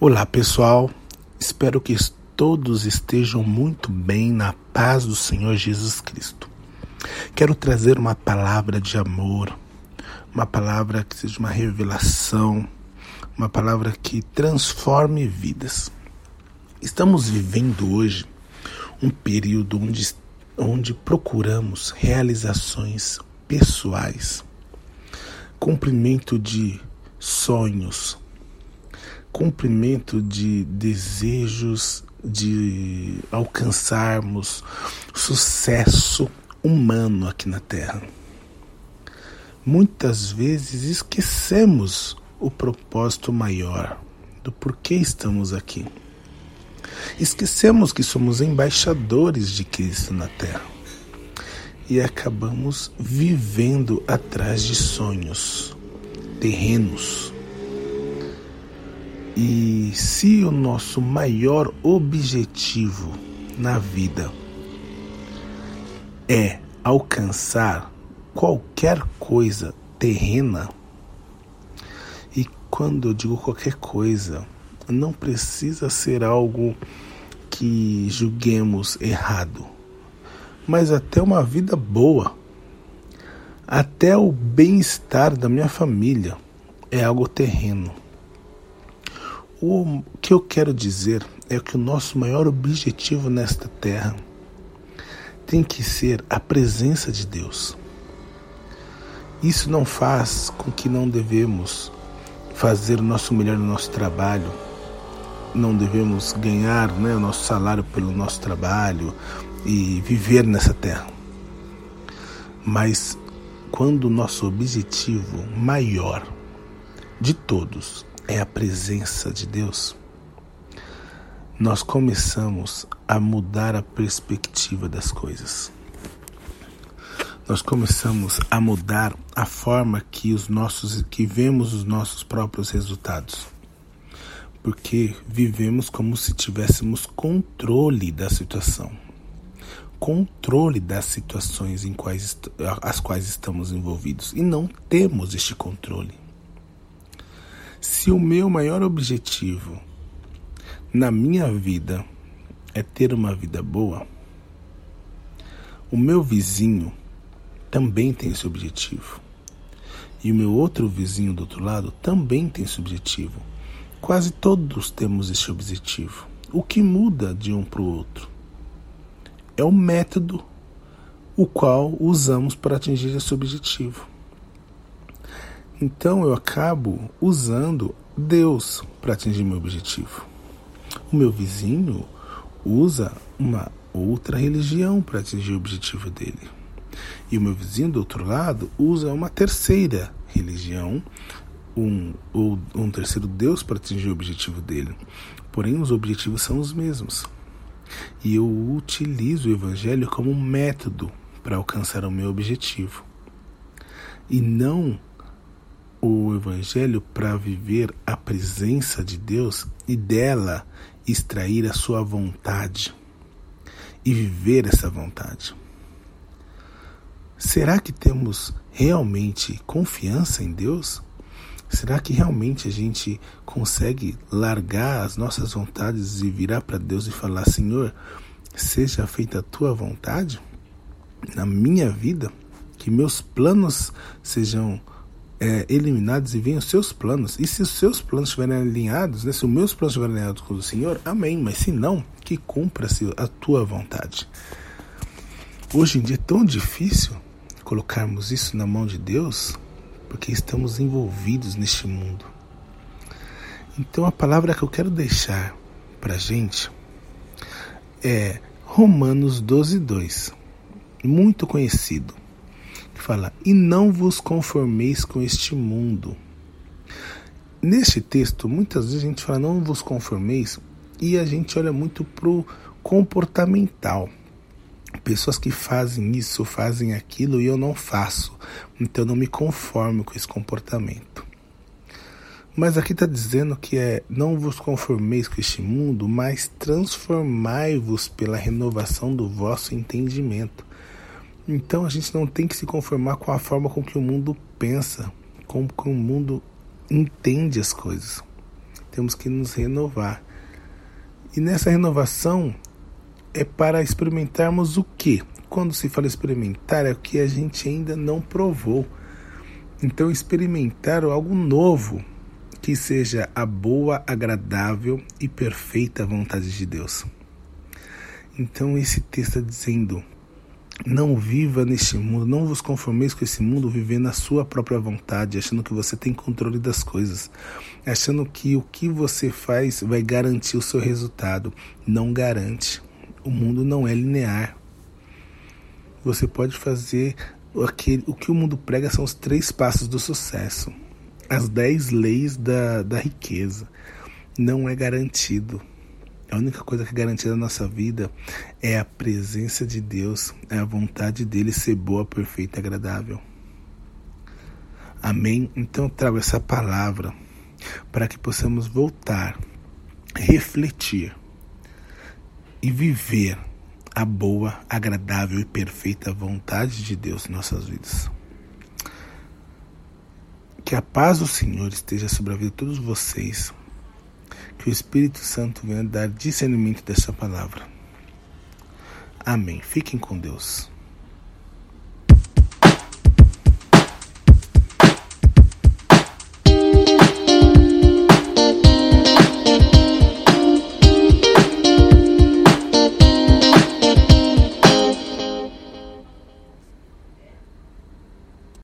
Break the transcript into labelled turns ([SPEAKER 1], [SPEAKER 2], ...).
[SPEAKER 1] Olá pessoal, espero que todos estejam muito bem na paz do Senhor Jesus Cristo. Quero trazer uma palavra de amor, uma palavra que seja uma revelação, uma palavra que transforme vidas. Estamos vivendo hoje um período onde, onde procuramos realizações pessoais, cumprimento de sonhos, cumprimento de desejos de alcançarmos sucesso humano aqui na Terra. Muitas vezes esquecemos o propósito maior do porquê estamos aqui. Esquecemos que somos embaixadores de Cristo na Terra e acabamos vivendo atrás de sonhos terrenos e se o nosso maior objetivo na vida é alcançar qualquer coisa terrena, e quando eu digo qualquer coisa, não precisa ser algo que julguemos errado, mas até uma vida boa, até o bem-estar da minha família é algo terreno. O que eu quero dizer é que o nosso maior objetivo nesta terra tem que ser a presença de Deus. Isso não faz com que não devemos fazer o nosso melhor no nosso trabalho, não devemos ganhar né, o nosso salário pelo nosso trabalho e viver nessa terra. Mas quando o nosso objetivo maior de todos é a presença de Deus, nós começamos a mudar a perspectiva das coisas. Nós começamos a mudar a forma que os nossos que vemos os nossos próprios resultados. Porque vivemos como se tivéssemos controle da situação. Controle das situações em quais as quais estamos envolvidos e não temos este controle. Se o meu maior objetivo na minha vida é ter uma vida boa, o meu vizinho também tem esse objetivo. E o meu outro vizinho do outro lado também tem esse objetivo. Quase todos temos esse objetivo. O que muda de um para o outro é o método o qual usamos para atingir esse objetivo. Então eu acabo usando Deus para atingir meu objetivo. O meu vizinho usa uma outra religião para atingir o objetivo dele. E o meu vizinho do outro lado usa uma terceira religião, um, ou um terceiro Deus para atingir o objetivo dele. Porém, os objetivos são os mesmos. E eu utilizo o Evangelho como um método para alcançar o meu objetivo. E não o Evangelho para viver a presença de Deus e dela extrair a sua vontade e viver essa vontade. Será que temos realmente confiança em Deus? Será que realmente a gente consegue largar as nossas vontades e virar para Deus e falar: Senhor, seja feita a tua vontade na minha vida? Que meus planos sejam é, eliminados e venham os seus planos. E se os seus planos estiverem alinhados, né, se os meus planos estiverem alinhados com o Senhor, amém. Mas se não, que cumpra-se a tua vontade. Hoje em dia é tão difícil colocarmos isso na mão de Deus, porque estamos envolvidos neste mundo. Então a palavra que eu quero deixar para gente é Romanos 12, 2, muito conhecido fala: E não vos conformeis com este mundo. Neste texto, muitas vezes a gente fala: Não vos conformeis, e a gente olha muito pro comportamental. Pessoas que fazem isso, fazem aquilo e eu não faço, então não me conformo com esse comportamento. Mas aqui está dizendo que é não vos conformeis com este mundo, mas transformai-vos pela renovação do vosso entendimento. Então a gente não tem que se conformar com a forma com que o mundo pensa, com que o mundo entende as coisas. temos que nos renovar. E nessa renovação é para experimentarmos o que? Quando se fala experimentar, é o que a gente ainda não provou. Então, experimentar algo novo que seja a boa, agradável e perfeita vontade de Deus. Então, esse texto está dizendo: não viva neste mundo, não vos conformeis com esse mundo vivendo a sua própria vontade, achando que você tem controle das coisas, achando que o que você faz vai garantir o seu resultado. Não garante. O mundo não é linear. Você pode fazer aquele, o que o mundo prega são os três passos do sucesso, as dez leis da, da riqueza. Não é garantido. A única coisa que é garantida na nossa vida é a presença de Deus, é a vontade dele ser boa, perfeita e agradável. Amém? Então eu trago essa palavra para que possamos voltar, refletir e viver a boa, agradável e perfeita vontade de Deus em nossas vidas. Que a paz do Senhor esteja sobre a vida de todos vocês. Que o Espírito Santo venha dar discernimento dessa palavra. Amém. Fiquem com Deus.